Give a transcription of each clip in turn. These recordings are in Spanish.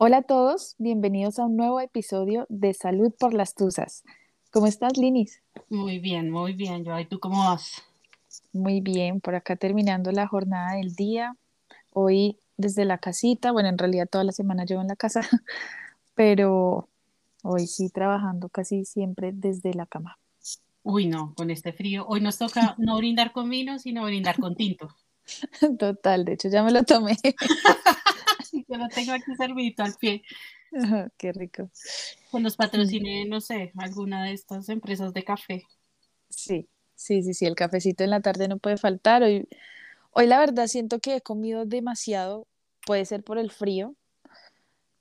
Hola a todos, bienvenidos a un nuevo episodio de Salud por las Tuzas. ¿Cómo estás, Linis? Muy bien, muy bien. Yo, ¿y tú cómo vas? Muy bien, por acá terminando la jornada del día. Hoy desde la casita, bueno, en realidad toda la semana llevo en la casa, pero hoy sí trabajando casi siempre desde la cama. Uy, no, con este frío. Hoy nos toca no brindar con vino, sino brindar con tinto. Total, de hecho ya me lo tomé. Yo lo tengo aquí servidito al pie. qué rico. Con los patrocine, no sé, alguna de estas empresas de café. Sí, sí, sí, sí, el cafecito en la tarde no puede faltar. Hoy, hoy la verdad siento que he comido demasiado, puede ser por el frío,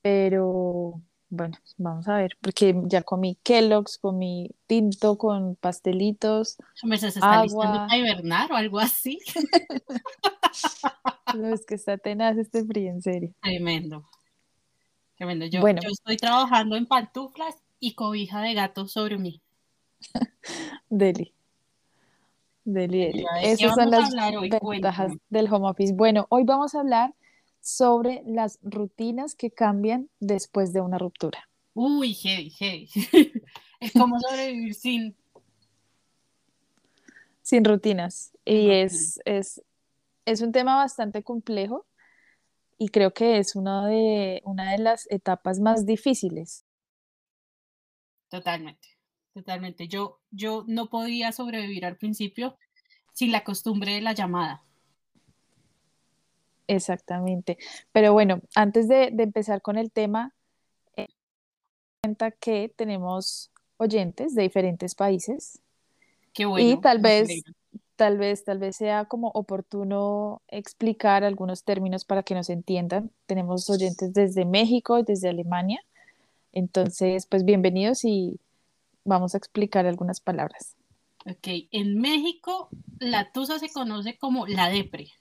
pero bueno, vamos a ver, porque ya comí Kellogg's, comí tinto con pastelitos. ¿Me se está agua. a hibernar o algo así? no, es que está tenaz este frío, en serio. Tremendo. Tremendo. Yo, bueno. yo estoy trabajando en pantuflas y cobija de gato sobre mí. Deli. Deli, deli. Esas son las ventajas del home office. Bueno, hoy vamos a hablar sobre las rutinas que cambian después de una ruptura. Uy, hey, hey. es como sobrevivir sin... Sin rutinas. Y es, es, es un tema bastante complejo y creo que es una de, una de las etapas más difíciles. Totalmente, totalmente. Yo, yo no podía sobrevivir al principio sin la costumbre de la llamada. Exactamente. Pero bueno, antes de, empezar con el tema, eh, cuenta que tenemos oyentes de diferentes países. Qué bueno. Y tal vez, tal vez, tal vez sea como oportuno explicar algunos términos para que nos entiendan. Tenemos oyentes desde México y desde Alemania. Entonces, pues bienvenidos y vamos a explicar algunas palabras. Ok, en México la tusa se conoce como la depre.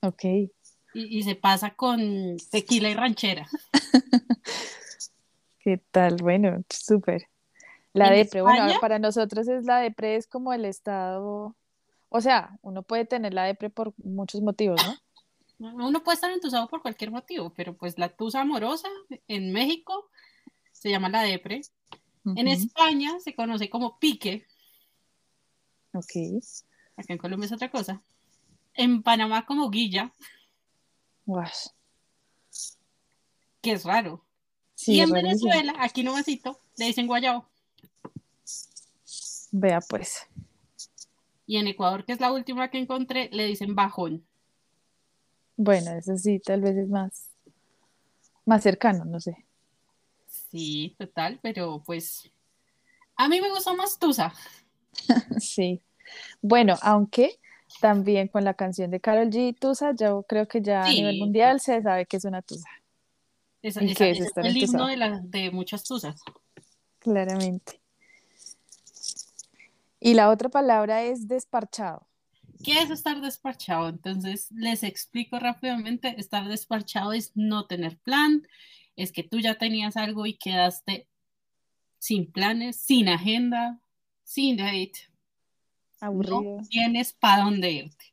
Ok. Y, se pasa con tequila y ranchera. ¿Qué tal? Bueno, súper. La depre, bueno, para nosotros es la depre, es como el estado, o sea, uno puede tener la depre por muchos motivos, ¿no? Uno puede estar entusado por cualquier motivo, pero pues la tusa amorosa en México se llama la depre. En España se conoce como pique. Ok. Acá en Colombia es otra cosa en Panamá como guilla. Guas. Que es raro. y en Venezuela, aquí no vasito, le dicen guayabo. Vea pues. Y en Ecuador, que es la última que encontré, le dicen bajón. Bueno, eso sí, tal vez es más, más cercano, no sé. Sí, total, pero pues a mí me gusta más Tusa. sí. Bueno, aunque también con la canción de Carol G, Tusa, yo creo que ya a nivel mundial se sabe que es una Tusa. es, el himno de, de muchas Tusas. Claramente. Y la otra palabra es desparchado. ¿Qué es estar desparchado? Entonces, les explico rápidamente. Estar desparchado es no tener plan, es que tú ya tenías algo y quedaste sin planes, sin agenda, sin date, Aburrido. No tienes para dónde irte.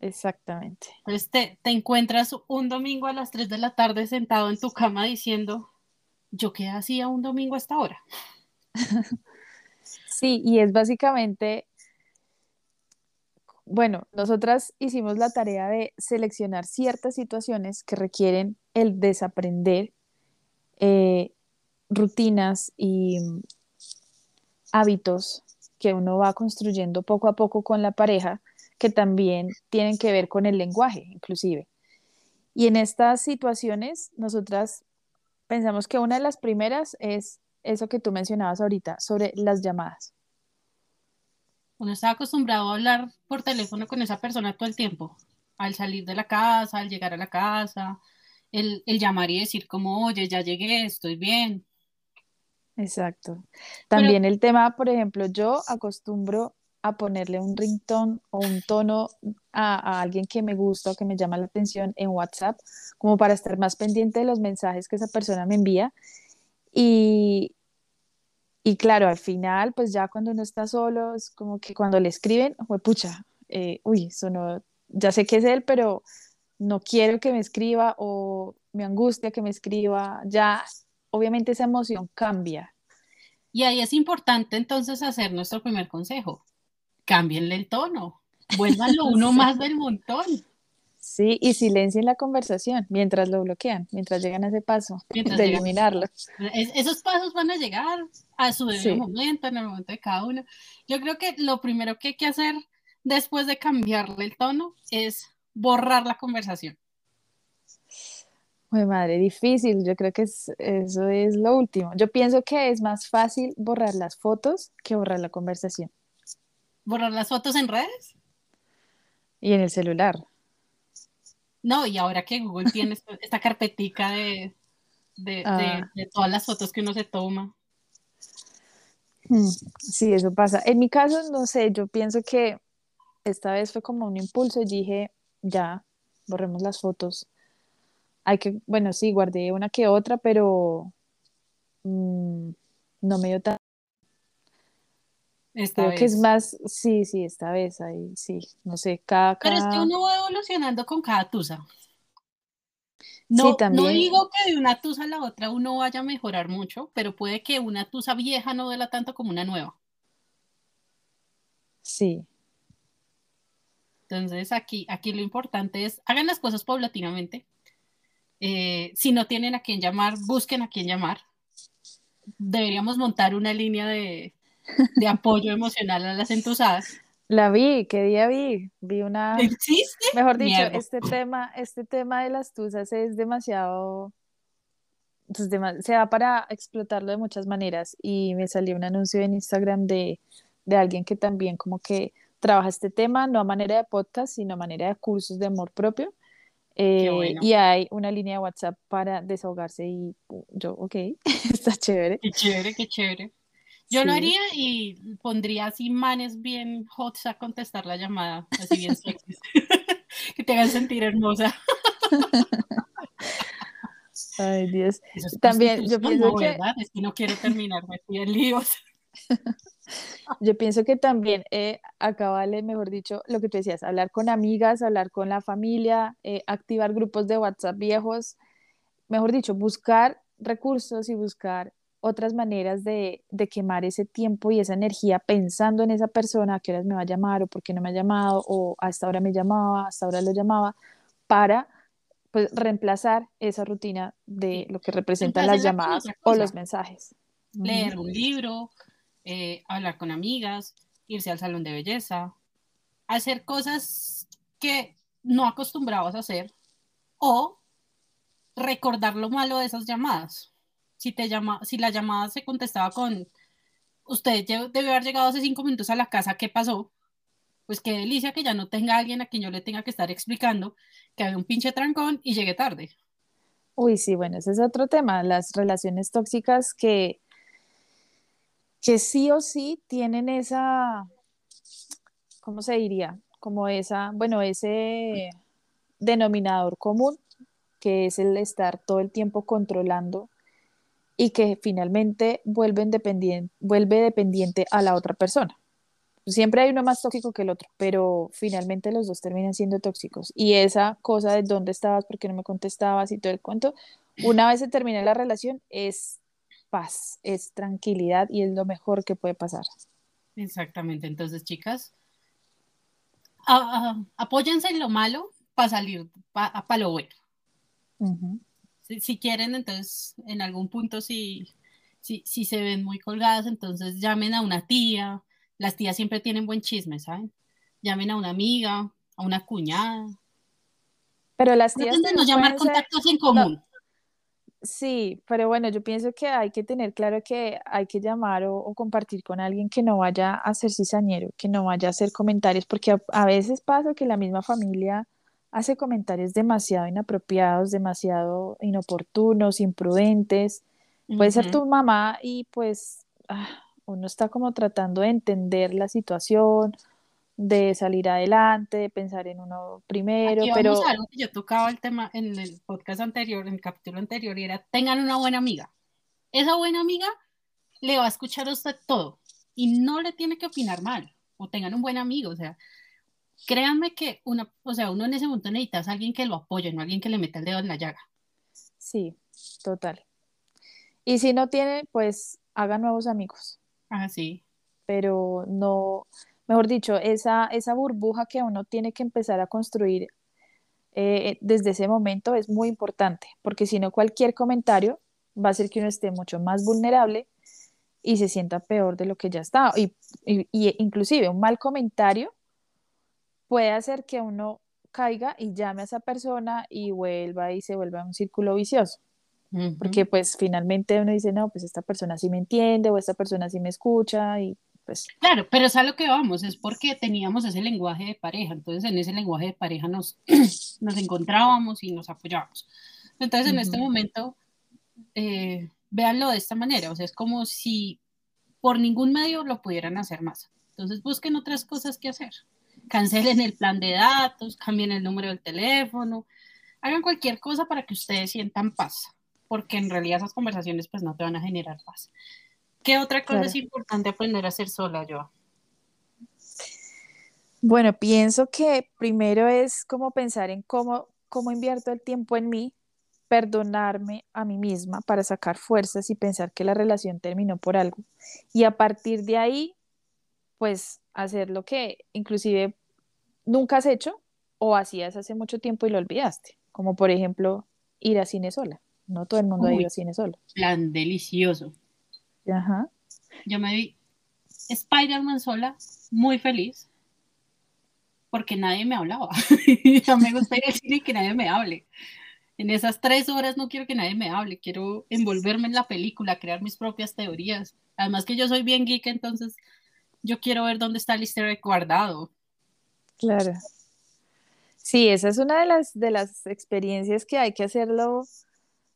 Exactamente. Entonces te, encuentras un domingo a las 3 de la tarde sentado en tu cama diciendo, ¿yo qué hacía un domingo a esta hora? sí, y es básicamente, bueno, nosotras hicimos la tarea de seleccionar ciertas situaciones que requieren el desaprender eh, rutinas y hábitos que uno va construyendo poco a poco con la pareja, que también tienen que ver con el lenguaje, inclusive. Y en estas situaciones, nosotras pensamos que una de las primeras es eso que tú mencionabas ahorita, sobre las llamadas. Uno está acostumbrado a hablar por teléfono con esa persona todo el tiempo, al salir de la casa, al llegar a la casa, el, el llamar y decir como, oye, ya llegué, estoy bien, Exacto. También el tema, por ejemplo, yo acostumbro a ponerle un ringtone o un tono a, alguien que me gusta o que me llama la atención en WhatsApp, como para estar más pendiente de los mensajes que esa persona me envía. Y, y claro, al final, pues ya cuando uno está solo, es como que cuando le escriben, pucha, eh, uy, eso no, ya sé que es él, pero no quiero que me escriba o me angustia que me escriba, ya obviamente esa emoción cambia. Y ahí es importante entonces hacer nuestro primer consejo. Cámbienle el tono, vuélvanlo uno más del montón. Sí, y silencien la conversación mientras lo bloquean, mientras llegan a ese paso de eliminarlo. esos pasos van a llegar a su debido momento, en el momento de cada uno. Yo creo que lo primero que hay que hacer después de cambiarle el tono es borrar la conversación. Muy madre, difícil. Yo creo que eso es lo último. Yo pienso que es más fácil borrar las fotos que borrar la conversación. ¿Borrar las fotos en redes? Y en el celular. No, y ahora que Google tiene esta carpetica de, ah. de, todas las fotos que uno se toma. Hmm, sí, eso pasa. En mi caso, no sé, yo pienso que esta vez fue como un impulso y dije, ya, borremos las fotos. Hay que, bueno, sí, guardé una que otra, pero mm, no me dio tan esta Creo que es más, sí, sí, esta vez ahí, sí, no sé, cada, Pero es que uno va evolucionando con cada tusa. No, no digo que de una tusa a la otra uno vaya a mejorar mucho, pero puede que una tusa vieja no duela tanto como una nueva. Sí. Entonces aquí, aquí lo importante es, hagan las cosas paulatinamente. Eh, si no tienen a quién llamar, busquen a quién llamar. Deberíamos montar una línea de, de apoyo emocional a las entusadas. La vi, ¿qué día vi? Vi una... ¿Existe? Mejor dicho, este tema, este tema de las tusas es demasiado... Pues, se da para explotarlo de muchas maneras y me salió un anuncio en Instagram de, de alguien que también como que trabaja este tema, no a manera de podcast, sino a manera de cursos de amor propio. Eh, y hay una línea de WhatsApp para desahogarse y yo, ok, está chévere. Qué chévere, qué chévere. Yo lo haría y pondría así manes bien hot a contestar la llamada, así bien sexy. que te hagan sentir hermosa. Ay, Dios. También yo pienso que... Es que no quiero terminar, me estoy en líos. Yo pienso que también eh, acá vale, mejor dicho, lo que tú decías, hablar con amigas, hablar con la familia, eh, activar grupos de WhatsApp viejos, mejor dicho, buscar recursos y buscar otras maneras de, quemar ese tiempo y esa energía pensando en esa persona, a qué horas me va a llamar o por qué no me ha llamado o hasta ahora me llamaba, hasta ahora lo llamaba, para pues, reemplazar esa rutina de lo que representan las llamadas o los mensajes. Leer un libro, eh, hablar con amigas, irse al salón de belleza, hacer cosas que no acostumbrabas a hacer o recordar lo malo de esas llamadas si, te llama, si la llamada se contestaba con, usted debe haber llegado hace cinco minutos a la casa, ¿qué pasó? Pues qué delicia que ya no tenga alguien a quien yo le tenga que estar explicando que había un pinche trancón y llegué tarde. Uy, sí, bueno, ese es otro tema, las relaciones tóxicas que, que sí o sí tienen esa, ¿cómo se diría? Como esa, bueno, ese denominador común, que es el estar todo el tiempo controlando y que finalmente vuelven vuelve dependiente a la otra persona. Siempre hay uno más tóxico que el otro, pero finalmente los dos terminan siendo tóxicos. Y esa cosa de dónde estabas, por qué no me contestabas y todo el cuento, una vez se termina la relación, es paz, es tranquilidad y es lo mejor que puede pasar. Exactamente. Entonces, chicas, apóyense en lo malo para salir para lo bueno si, quieren, entonces en algún punto si, si, si se ven muy colgadas, entonces llamen a una tía. Las tías siempre tienen buen chisme, ¿saben? Llamen a una amiga, a una cuñada. Pero las tías... no llamar contactos en común. Sí, pero bueno, yo pienso que hay que tener claro que hay que llamar o, compartir con alguien que no vaya a ser cizañero, que no vaya a hacer comentarios, porque a veces pasa que la misma familia hace comentarios demasiado inapropiados, demasiado inoportunos, imprudentes. Puede ser tu mamá y pues ah, uno está como tratando de entender la situación, de salir adelante, de pensar en uno primero, pero... algo que yo tocaba el tema en el podcast anterior, en el capítulo anterior, y era, tengan una buena amiga. Esa buena amiga le va a escuchar a usted todo y no le tiene que opinar mal, o tengan un buen amigo, o sea, créanme que una, o sea, uno en ese momento necesita a alguien que lo apoye, no alguien que le meta el dedo en la llaga. Sí, total. Y si no tiene, pues haga nuevos amigos. Ah, sí. Pero no, mejor dicho, esa, esa burbuja que uno tiene que empezar a construir eh, desde ese momento es muy importante, porque si no cualquier comentario va a hacer que uno esté mucho más vulnerable y se sienta peor de lo que ya está. Y, y, inclusive un mal comentario puede hacer que uno caiga y llame a esa persona y vuelva y se vuelva un círculo vicioso. Porque pues finalmente uno dice, no, pues esta persona sí me entiende o esta persona sí me escucha y pues... Claro, pero es a lo que vamos, es porque teníamos ese lenguaje de pareja, entonces en ese lenguaje de pareja nos, nos encontrábamos y nos apoyábamos. Entonces en este momento, eh, véanlo de esta manera, o sea, es como si por ningún medio lo pudieran hacer más. Entonces busquen otras cosas que hacer. Cancelen el plan de datos, cambien el número del teléfono, hagan cualquier cosa para que ustedes sientan paz porque en realidad esas conversaciones pues no te van a generar paz. ¿Qué otra cosa es importante aprender a hacer sola, yo? Bueno, pienso que primero es como pensar en cómo, cómo invierto el tiempo en mí, perdonarme a mí misma para sacar fuerzas y pensar que la relación terminó por algo. Y a partir de ahí, pues hacer lo que inclusive nunca has hecho o hacías hace mucho tiempo y lo olvidaste, como por ejemplo ir a cine sola. No todo el mundo ha ido al cine solo. Plan delicioso. Ajá. Yo me vi Spider-Man sola, muy feliz, porque nadie me hablaba. ya me gusta ir al cine y que nadie me hable. En esas tres horas no quiero que nadie me hable, quiero envolverme en la película, crear mis propias teorías. Además que yo soy bien geek, entonces yo quiero ver dónde está el easter guardado. Claro. Sí, esa es una de las, de las experiencias que hay que hacerlo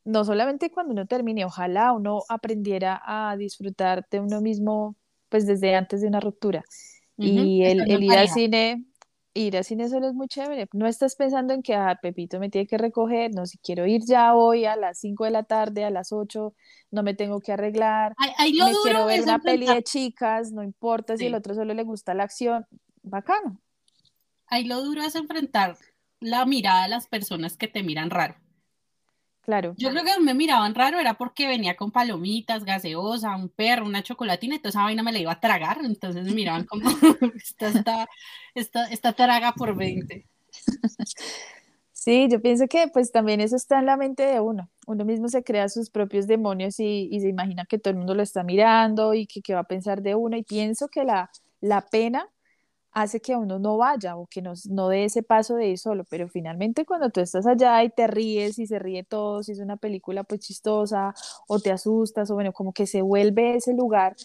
no solamente cuando uno termine, ojalá uno aprendiera a disfrutar de uno mismo, pues desde antes de una ruptura. Y el, ir al cine, ir al cine solo es muy chévere. No estás pensando en que ah, Pepito me tiene que recoger, no, si quiero ir ya hoy a las 5 de la tarde, a las 8, no me tengo que arreglar, me quiero ver una peli de chicas, no importa si el otro solo le gusta la acción, bacano. Ahí lo duro es enfrentar la mirada de las personas que te miran raro. Claro. Yo creo que me miraban raro era porque venía con palomitas, gaseosa, un perro, una chocolatina, entonces esa vaina me la iba a tragar, entonces me miraban como, esta, esta, esta, traga por 20. Sí, yo pienso que pues también eso está en la mente de uno. Uno mismo se crea sus propios demonios y, y se imagina que todo el mundo lo está mirando y que, que va a pensar de uno. Y pienso que la, la pena hace que uno no vaya o que no, no dé ese paso de ir solo, pero finalmente cuando tú estás allá y te ríes y se ríe todo, si es una película pues chistosa o te asustas o bueno, como que se vuelve ese lugar,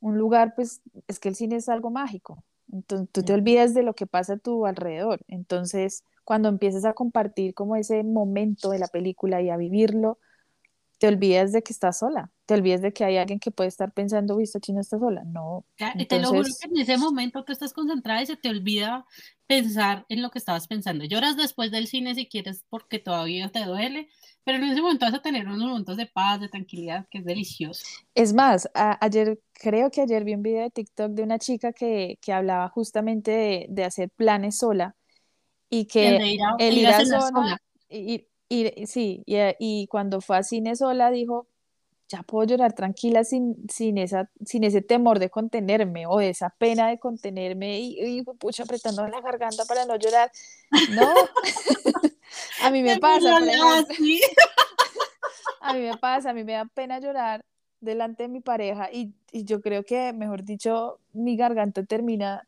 un lugar pues es que el cine es algo mágico, entonces tú te olvidas de lo que pasa a tu alrededor, entonces cuando empiezas a compartir como ese momento de la película y a vivirlo, te olvidas de que estás sola, te olvidas de que hay alguien que puede estar pensando, visto chino está sola. No. Y te lo juro que en ese momento tú estás concentrada y se te olvida pensar en lo que estabas pensando. Lloras después del cine si quieres porque todavía te duele, pero en ese momento vas a tener unos momentos de paz, de tranquilidad, que es delicioso. Es más, ayer, creo que ayer vi un video de TikTok de una chica que, que hablaba justamente de, de, hacer planes sola y que el ir a, sola, y sí, y, y, cuando fue a cine sola dijo, ya puedo llorar tranquila sin, sin, esa, sin ese temor de contenerme o esa pena de contenerme y, y pucha, apretando la garganta para no llorar. No, a mí me pasa. a mí me pasa, a mí me da pena llorar delante de mi pareja y, y yo creo que, mejor dicho, mi garganta termina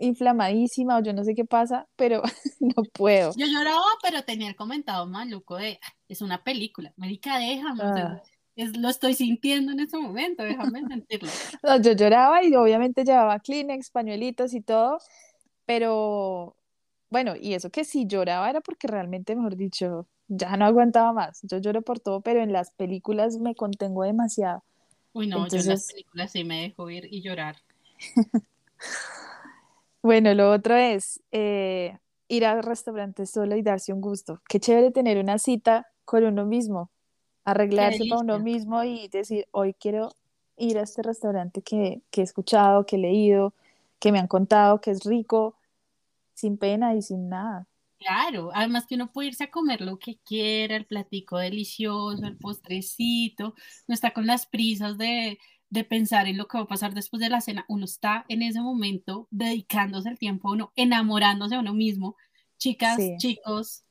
inflamadísima o yo no sé qué pasa, pero no puedo. Yo lloraba, pero tenía el comentado maluco de, es una película, Marica, déjame, ah. es, lo estoy sintiendo en ese momento, déjame sentirlo. yo lloraba y obviamente llevaba Kleenex, pañuelitos y todo, pero bueno, y eso que sí lloraba era porque realmente, mejor dicho, ya no aguantaba más. Yo lloro por todo, pero en las películas me contengo demasiado. Uy, no, yo en las películas sí me dejo ir y llorar. Bueno, lo otro es eh, ir al restaurante solo y darse un gusto. Qué chévere tener una cita con uno mismo, arreglarse para uno mismo y decir, hoy quiero ir a este restaurante que, que he escuchado, que he leído, que me han contado, que es rico, sin pena y sin nada. Claro, además que uno puede irse a comer lo que quiera, el platico delicioso, el postrecito, no está con las prisas de, de pensar en lo que va a pasar después de la cena, uno está en ese momento dedicándose el tiempo a uno, enamorándose a uno mismo. Chicas, chicos,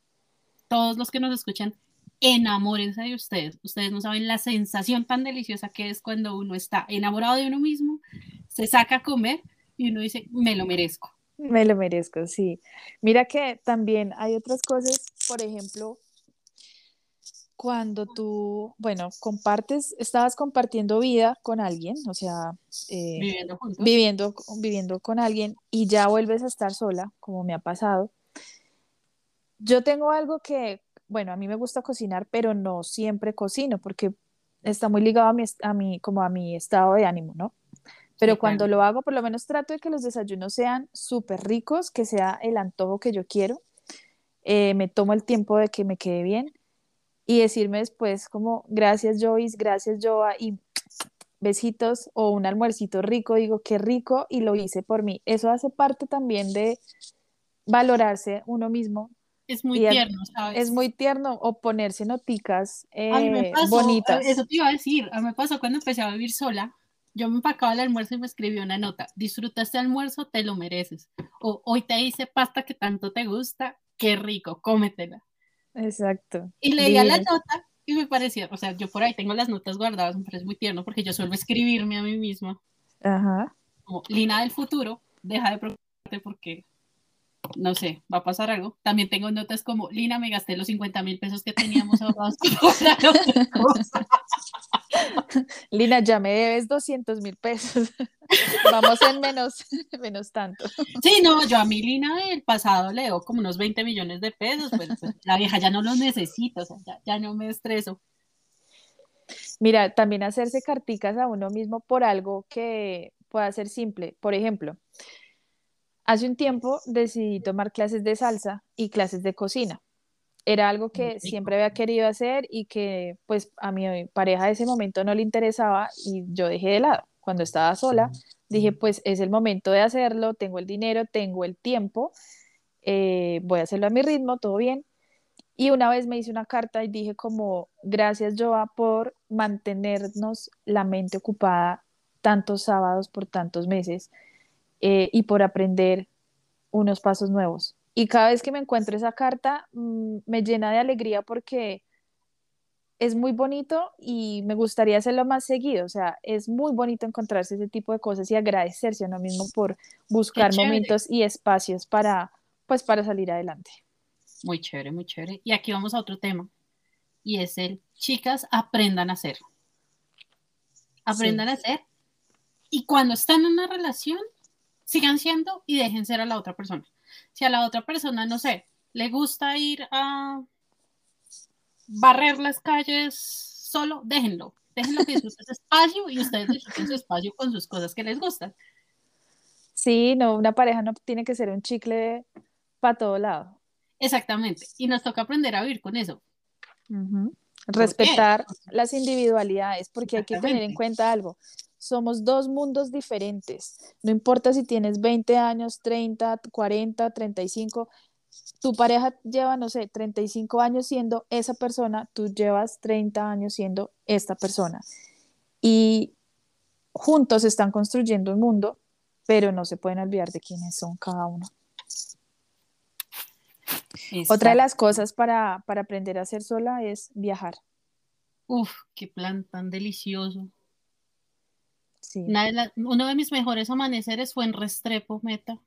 todos los que nos escuchan, enamórense de ustedes. Ustedes no saben la sensación tan deliciosa que es cuando uno está enamorado de uno mismo, se saca a comer y uno dice, me lo merezco. Me lo merezco, sí. Mira que también hay otras cosas, por ejemplo, cuando tú, bueno, compartes, estabas compartiendo vida con alguien, o sea, eh, viviendo, viviendo, viviendo con alguien y ya vuelves a estar sola, como me ha pasado. Yo tengo algo que, bueno, a mí me gusta cocinar, pero no siempre cocino porque está muy ligado a mi, a mi, como a mi estado de ánimo, ¿no? Pero cuando lo hago, por lo menos trato de que los desayunos sean súper ricos, que sea el antojo que yo quiero. Eh, me tomo el tiempo de que me quede bien y decirme después como gracias Joyce, gracias Joa y besitos o un almuercito rico, digo qué rico y lo hice por mí. Eso hace parte también de valorarse uno mismo. Es muy tierno, ¿sabes? Es muy tierno o ponerse noticas eh, bonitas. Eso te iba a decir, a mí me pasó cuando empecé a vivir sola yo me empacaba el almuerzo y me escribí una nota. Disfrutaste el almuerzo, te lo mereces. O hoy te hice pasta que tanto te gusta, qué rico, cómetela. Exacto. Y leía la nota y me parecía, o sea, yo por ahí tengo las notas guardadas, me parece muy tierno porque yo suelo escribirme a mí misma. Ajá. Como Lina del futuro, deja de preocuparte porque no sé, va a pasar algo. También tengo notas como, Lina, me gasté los 50 mil pesos que teníamos ahorrados. Lina, ya me debes 200 mil pesos. Vamos en menos, menos tanto. Sí, no, yo a mi Lina del pasado le doy como unos 20 millones de pesos, pues, pues, la vieja ya no los necesita, o sea, ya, ya no me estreso. Mira, también hacerse carticas a uno mismo por algo que pueda ser simple. Por ejemplo, Hace un tiempo decidí tomar clases de salsa y clases de cocina. Era algo que siempre había querido hacer y que pues a mi pareja de ese momento no le interesaba y yo dejé de lado. Cuando estaba sola, dije pues es el momento de hacerlo, tengo el dinero, tengo el tiempo, eh, voy a hacerlo a mi ritmo, todo bien. Y una vez me hice una carta y dije como, gracias Joa por mantenernos la mente ocupada tantos sábados por tantos meses eh, y por aprender unos pasos nuevos. Y cada vez que me encuentro esa carta, mm, me llena de alegría porque es muy bonito y me gustaría hacerlo más seguido. O sea, es muy bonito encontrarse ese tipo de cosas y agradecerse a uno mismo por buscar momentos y espacios para, pues, para salir adelante. Muy chévere, muy chévere. Y aquí vamos a otro tema. Y es el, chicas, aprendan a hacer. Aprendan a hacer. Y cuando están en una relación, sigan siendo y dejen ser a la otra persona. Si a la otra persona, no sé, le gusta ir a barrer las calles solo, déjenlo. Déjenlo que disfrute ese espacio y ustedes disfruten su espacio con sus cosas que les gustan. Sí, no, una pareja no tiene que ser un chicle para todo lado. Exactamente. Y nos toca aprender a vivir con eso. Respetar las individualidades, porque hay que tener en cuenta algo somos dos mundos diferentes. No importa si tienes 20 años, 30, 40, 35, tu pareja lleva, no sé, 35 años siendo esa persona, tú llevas 30 años siendo esta persona. Y juntos están construyendo un mundo, pero no se pueden olvidar de quiénes son cada uno. Otra de las cosas para, para aprender a ser sola es viajar. Uf, qué plan tan delicioso uno de mis mejores amaneceres fue en Restrepo, Meta,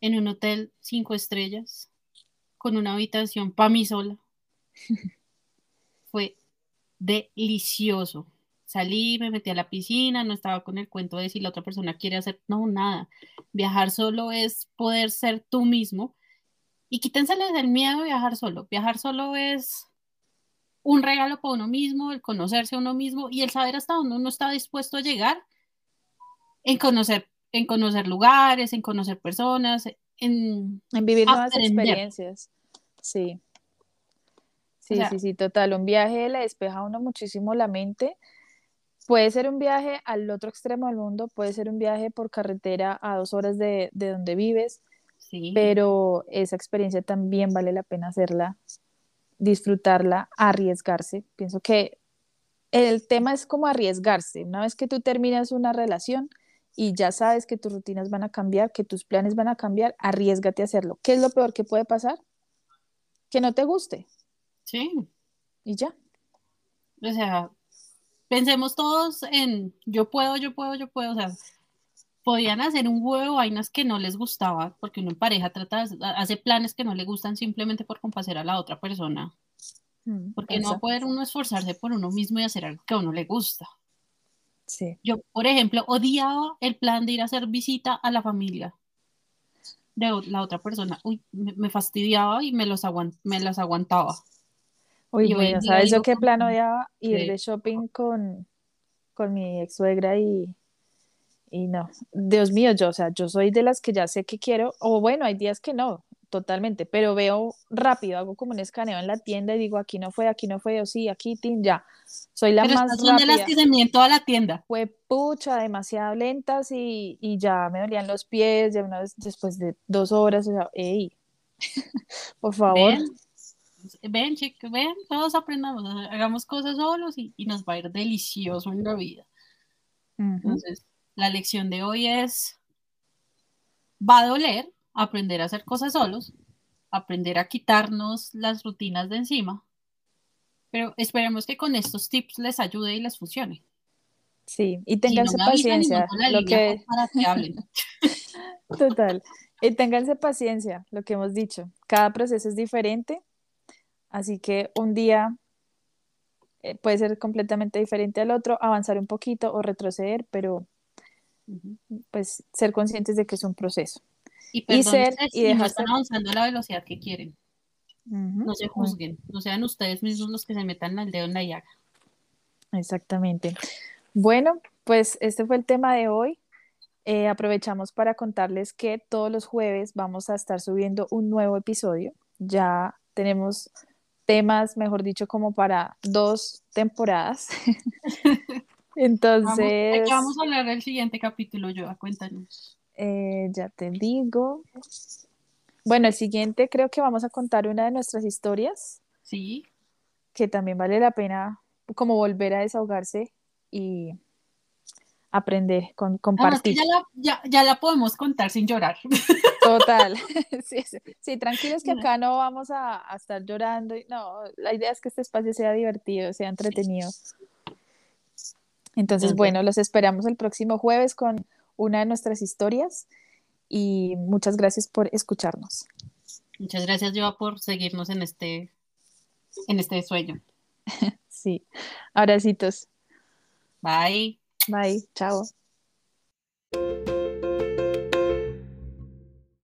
en un hotel cinco estrellas, con una habitación para mí sola. fue delicioso. Salí, me metí a la piscina, no estaba con el cuento de si la otra persona quiere hacer, no, nada. Viajar solo es poder ser tú mismo y quítensele el miedo a viajar solo. Viajar solo es un regalo para uno mismo, el conocerse a uno mismo y el saber hasta dónde uno está dispuesto a llegar en conocer, en conocer lugares, en conocer personas, en, vivir nuevas experiencias. Sí. Sí, sí, sí, total. Un viaje le despeja a uno muchísimo la mente. Puede ser un viaje al otro extremo del mundo, puede ser un viaje por carretera a dos horas de, de donde vives, Sí. pero esa experiencia también vale la pena hacerla, disfrutarla, arriesgarse. Pienso que el tema es como arriesgarse. Una vez que tú terminas una relación y ya sabes que tus rutinas van a cambiar, que tus planes van a cambiar, arriesgate a hacerlo. ¿Qué es lo peor que puede pasar? Que no te guste. Sí. Y ya. O sea, pensemos todos en yo puedo, yo puedo, yo puedo. O sea, podían hacer un huevo de vainas que no les gustaba, porque uno en pareja trata, hace planes que no le gustan simplemente por complacer a la otra persona. Mm, Porque no poder uno esforzarse por uno mismo y hacer algo que a uno le gusta. Sí. Yo, por ejemplo, odiaba el plan de ir a hacer visita a la familia de la otra persona. Uy, me, me fastidiaba y me, los aguant me las aguantaba. Uy, Y hoy en bueno, día ¿sabes yo qué plan odiaba? Ir de shopping con, con mi ex suegra y, y no. Dios mío, yo, o sea, yo soy de las que ya sé que quiero, o bueno, hay días que no, totalmente, pero veo rápido, hago como un escaneo en la tienda y digo, aquí no fue, aquí no fue, o sí, aquí, tin, ya. Soy la Pero más estas son de las que se miden toda la tienda. Fue pucha, demasiado lentas y, y ya me dolían los pies, ya una vez después de dos horas, o sea, ey, por favor. Ven, ven, chicos, ven, todos aprendamos, hagamos cosas solos y, y nos va a ir delicioso en la vida. Entonces, la lección de hoy es, va a doler aprender a hacer cosas solos, aprender a quitarnos las rutinas de encima, pero esperemos que con estos tips les ayude y les funcione. Sí, y Si no ténganse paciencia, lo que, para que hablen. total, y ténganse paciencia, lo que hemos dicho, cada proceso es diferente, así que un día eh, puede ser completamente diferente al otro, avanzar un poquito o retroceder, pero. Pues ser conscientes de que es un proceso. Y Y perdónense ser, y no dejar están avanzando a la velocidad que quieren. No se juzguen, no sean ustedes mismos los que se metan el dedo en la llaga. Exactamente. Bueno, pues este fue el tema de hoy. Eh, aprovechamos para contarles que todos los jueves vamos a estar subiendo un nuevo episodio. Ya tenemos temas, mejor dicho, como para dos temporadas. Vamos, ¿de Entonces, qué vamos a hablar el siguiente capítulo, Joa? Cuéntanos. eh, ya te digo. Bueno, el siguiente creo que vamos a contar una de nuestras historias, Sí, que también vale la pena como volver a desahogarse y aprender, con, además compartir. ya la, ya, ya la podemos contar sin llorar. Total. Sí, sí, sí, tranquilos que acá no vamos a, a estar llorando. No, la idea es que este espacio sea divertido, sea entretenido. Entonces, bueno, los esperamos el próximo jueves con una de nuestras historias y muchas gracias por escucharnos. muchas gracias, Joa, por seguirnos en este, en este sueño. Sí, abracitos. Bye. Bye, chao.